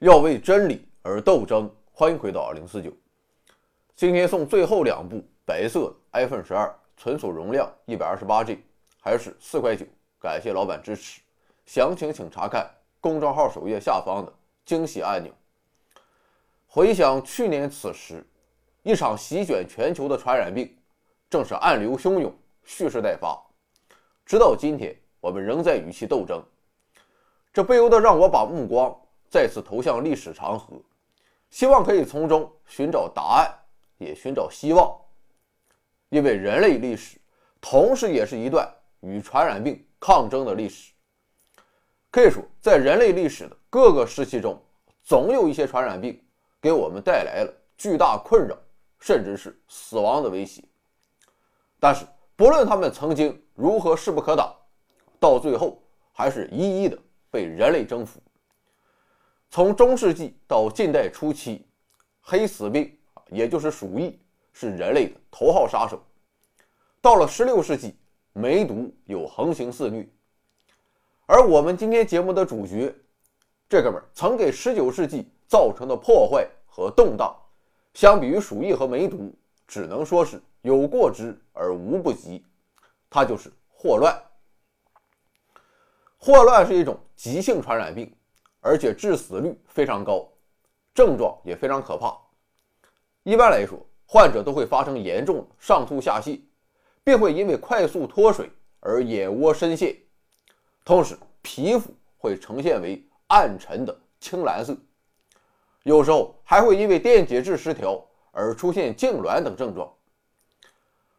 要为真理而斗争。欢迎回到二零四九。今天送最后两部白色 iPhone 十二，存储容量一百二十八 G，还是四块九。感谢老板支持，详情请查看公众号首页下方的惊喜按钮。回想去年此时，一场席卷全球的传染病正是暗流汹涌、蓄势待发。直到今天，我们仍在与其斗争。这不由得让我把目光再次投向历史长河，希望可以从中寻找答案，也寻找希望。因为人类历史同时也是一段与传染病抗争的历史。可以说，在人类历史的各个时期中，总有一些传染病。给我们带来了巨大困扰，甚至是死亡的威胁。但是，不论他们曾经如何势不可挡，到最后还是一一的被人类征服。从中世纪到近代初期，黑死病也就是鼠疫，是人类的头号杀手。到了16世纪，梅毒又横行肆虐。而我们今天节目的主角，这哥们儿曾给19世纪。造成的破坏和动荡，相比于鼠疫和梅毒，只能说是有过之而无不及。他就是霍乱。霍乱是一种急性传染病，而且致死率非常高，症状也非常可怕。一般来说，患者都会发生严重上吐下泻，并会因为快速脱水而眼窝深陷，同时皮肤会呈现为暗沉的青蓝色。有时候还会因为电解质失调而出现痉挛等症状。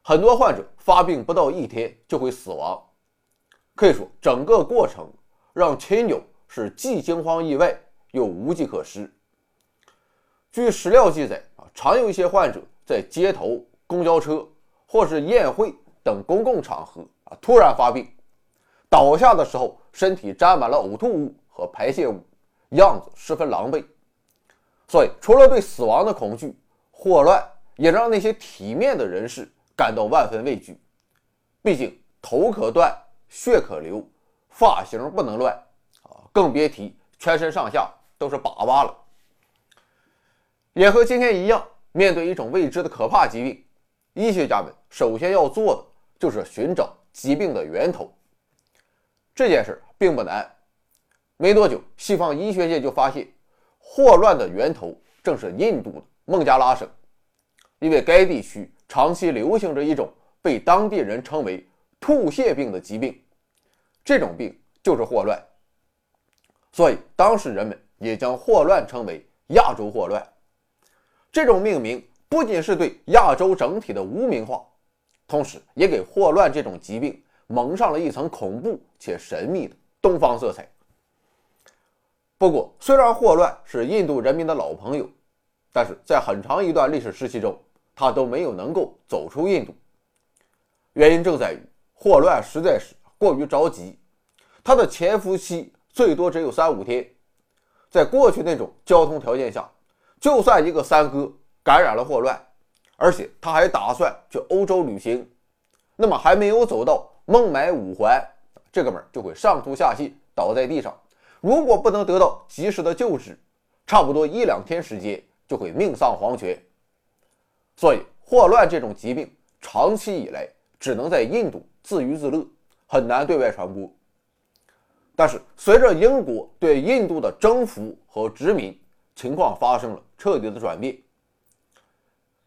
很多患者发病不到一天就会死亡，可以说整个过程让亲友是既惊慌意外又无计可施。据史料记载啊，常有一些患者在街头、公交车或是宴会等公共场合啊突然发病，倒下的时候身体沾满了呕吐物和排泄物，样子十分狼狈。所以，除了对死亡的恐惧，霍乱也让那些体面的人士感到万分畏惧。毕竟，头可断，血可流，发型不能乱，更别提全身上下都是粑粑了。也和今天一样，面对一种未知的可怕疾病，医学家们首先要做的就是寻找疾病的源头。这件事并不难，没多久，西方医学界就发现。霍乱的源头正是印度的孟加拉省，因为该地区长期流行着一种被当地人称为“吐泻病”的疾病，这种病就是霍乱，所以当时人们也将霍乱称为“亚洲霍乱”。这种命名不仅是对亚洲整体的污名化，同时也给霍乱这种疾病蒙上了一层恐怖且神秘的东方色彩。不过，虽然霍乱是印度人民的老朋友，但是在很长一段历史时期中，他都没有能够走出印度。原因正在于霍乱实在是过于着急，它的潜伏期最多只有三五天。在过去那种交通条件下，就算一个三哥感染了霍乱，而且他还打算去欧洲旅行，那么还没有走到孟买五环，这哥们儿就会上吐下泻，倒在地上。如果不能得到及时的救治，差不多一两天时间就会命丧黄泉。所以，霍乱这种疾病长期以来只能在印度自娱自乐，很难对外传播。但是，随着英国对印度的征服和殖民，情况发生了彻底的转变。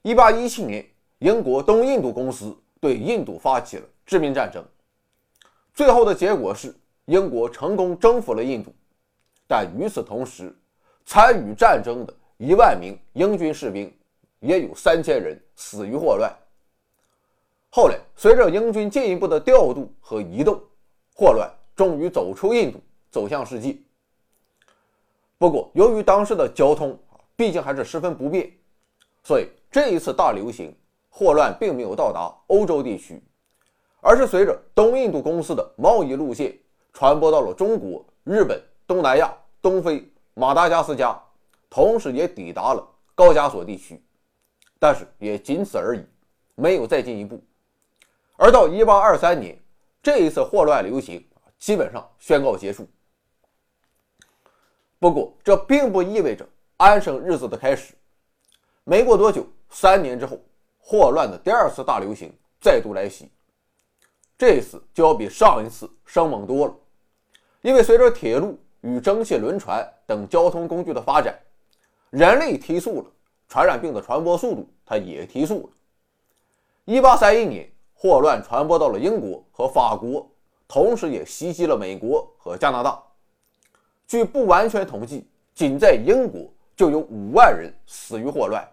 一八一七年，英国东印度公司对印度发起了殖民战争，最后的结果是英国成功征服了印度。但与此同时，参与战争的一万名英军士兵，也有三千人死于霍乱。后来，随着英军进一步的调度和移动，霍乱终于走出印度，走向世界。不过，由于当时的交通毕竟还是十分不便，所以这一次大流行，霍乱并没有到达欧洲地区，而是随着东印度公司的贸易路线传播到了中国、日本。东南亚、东非、马达加斯加，同时也抵达了高加索地区，但是也仅此而已，没有再进一步。而到1823年，这一次霍乱流行基本上宣告结束。不过，这并不意味着安生日子的开始。没过多久，三年之后，霍乱的第二次大流行再度来袭。这次就要比上一次生猛多了，因为随着铁路与蒸汽轮船等交通工具的发展，人类提速了，传染病的传播速度它也提速了。一八三一年，霍乱传播到了英国和法国，同时也袭击了美国和加拿大。据不完全统计，仅在英国就有五万人死于霍乱。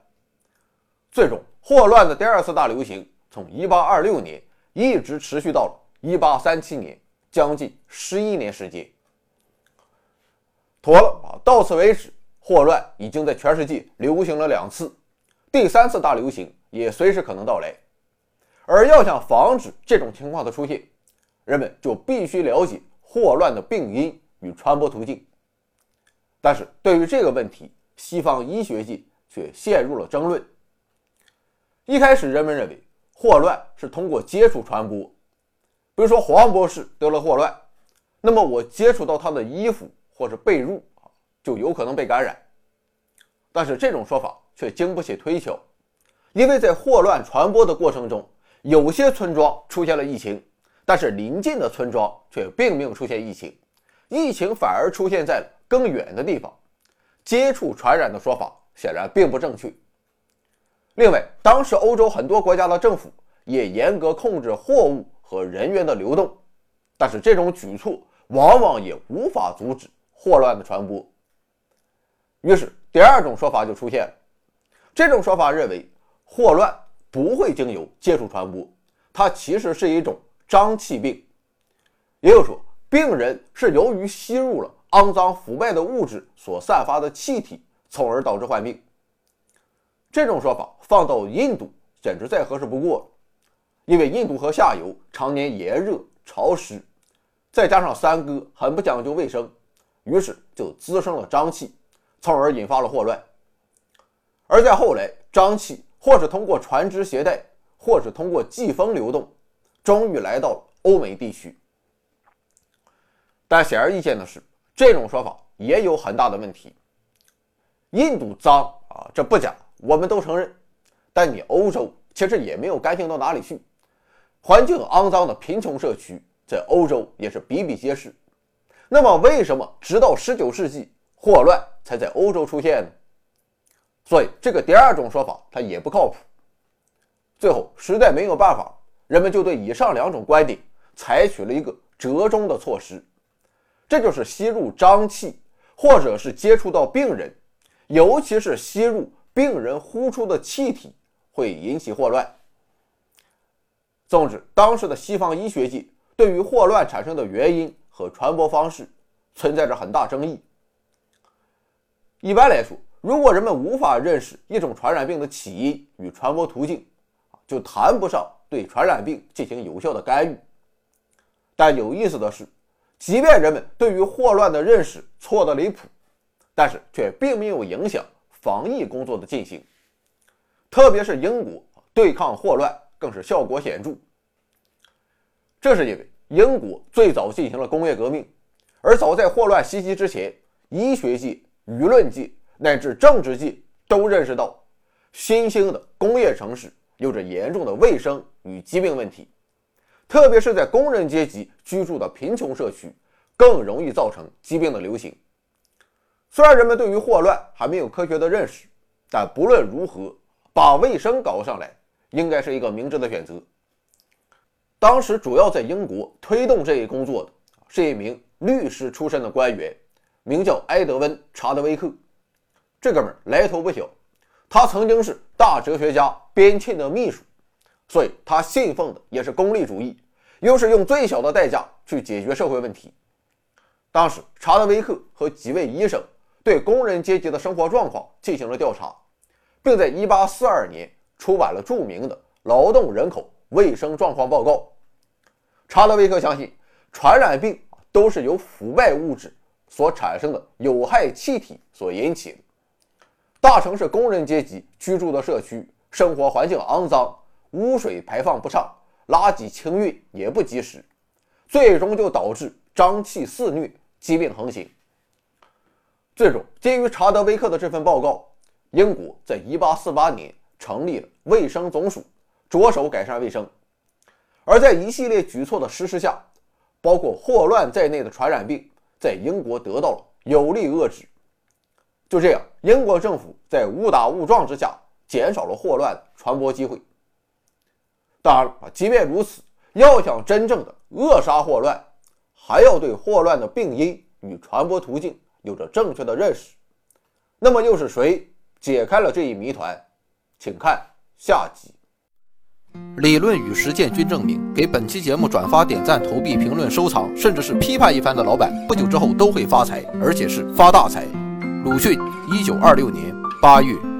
最终，霍乱的第二次大流行从一八二六年一直持续到了一八三七年，将近十一年时间。妥了啊，到此为止，霍乱已经在全世界流行了两次，第三次大流行也随时可能到来。而要想防止这种情况的出现，人们就必须了解霍乱的病因与传播途径。但是对于这个问题，西方医学界却陷入了争论。一开始，人们认为霍乱是通过接触传播，比如说黄博士得了霍乱，那么我接触到他的衣服或者被褥，就有可能被感染。但是这种说法却经不起推敲，因为在霍乱传播的过程中。有些村庄出现了疫情，但是邻近的村庄却并没有出现疫情，疫情反而出现在了更远的地方。接触传染的说法显然并不正确。另外，当时欧洲很多国家的政府也严格控制货物和人员的流动，但是这种举措往往也无法阻止霍乱的传播。于是，第二种说法就出现了。这种说法认为霍乱。不会经由接触传播，它其实是一种瘴气病，也就是说，病人是由于吸入了肮脏腐败的物质所散发的气体，从而导致患病。这种说法放到印度简直再合适不过了，因为印度河下游常年炎热潮湿，再加上三哥很不讲究卫生，于是就滋生了瘴气，从而引发了霍乱。而在后来，瘴气。或是通过船只携带，或是通过季风流动，终于来到了欧美地区。但显而易见的是，这种说法也有很大的问题。印度脏啊，这不假，我们都承认。但你欧洲其实也没有干净到哪里去，环境肮脏的贫穷社区在欧洲也是比比皆是。那么，为什么直到19世纪霍乱才在欧洲出现呢？所以，这个第二种说法它也不靠谱。最后，实在没有办法，人们就对以上两种观点采取了一个折中的措施，这就是吸入瘴气，或者是接触到病人，尤其是吸入病人呼出的气体，会引起霍乱。总之，当时的西方医学界对于霍乱产生的原因和传播方式存在着很大争议。一般来说，如果人们无法认识一种传染病的起因与传播途径，就谈不上对传染病进行有效的干预。但有意思的是，即便人们对于霍乱的认识错得离谱，但是却并没有影响防疫工作的进行。特别是英国对抗霍乱更是效果显著。这是因为英国最早进行了工业革命，而早在霍乱袭击之前，医学界、舆论界。乃至政治界都认识到，新兴的工业城市有着严重的卫生与疾病问题，特别是在工人阶级居住的贫穷社区，更容易造成疾病的流行。虽然人们对于霍乱还没有科学的认识，但不论如何，把卫生搞上来，应该是一个明智的选择。当时主要在英国推动这一工作的是一名律师出身的官员，名叫埃德温·查德威克。这哥们儿来头不小，他曾经是大哲学家边沁的秘书，所以他信奉的也是功利主义，又是用最小的代价去解决社会问题。当时，查德威克和几位医生对工人阶级的生活状况进行了调查，并在1842年出版了著名的《劳动人口卫生状况报告》。查德威克相信，传染病都是由腐败物质所产生的有害气体所引起的。大城市工人阶级居住的社区，生活环境肮脏，污水排放不畅，垃圾清运也不及时，最终就导致瘴气肆虐，疾病横行。最终，基于查德威克的这份报告，英国在1848年成立了卫生总署，着手改善卫生。而在一系列举措的实施下，包括霍乱在内的传染病在英国得到了有力遏制。就这样，英国政府在误打误撞之下减少了霍乱传播机会。当然了，即便如此，要想真正的扼杀霍乱，还要对霍乱的病因与传播途径有着正确的认识。那么又是谁解开了这一谜团？请看下集。理论与实践均证明，给本期节目转发、点赞、投币、评论、收藏，甚至是批判一番的老板，不久之后都会发财，而且是发大财。鲁迅，一九二六年八月。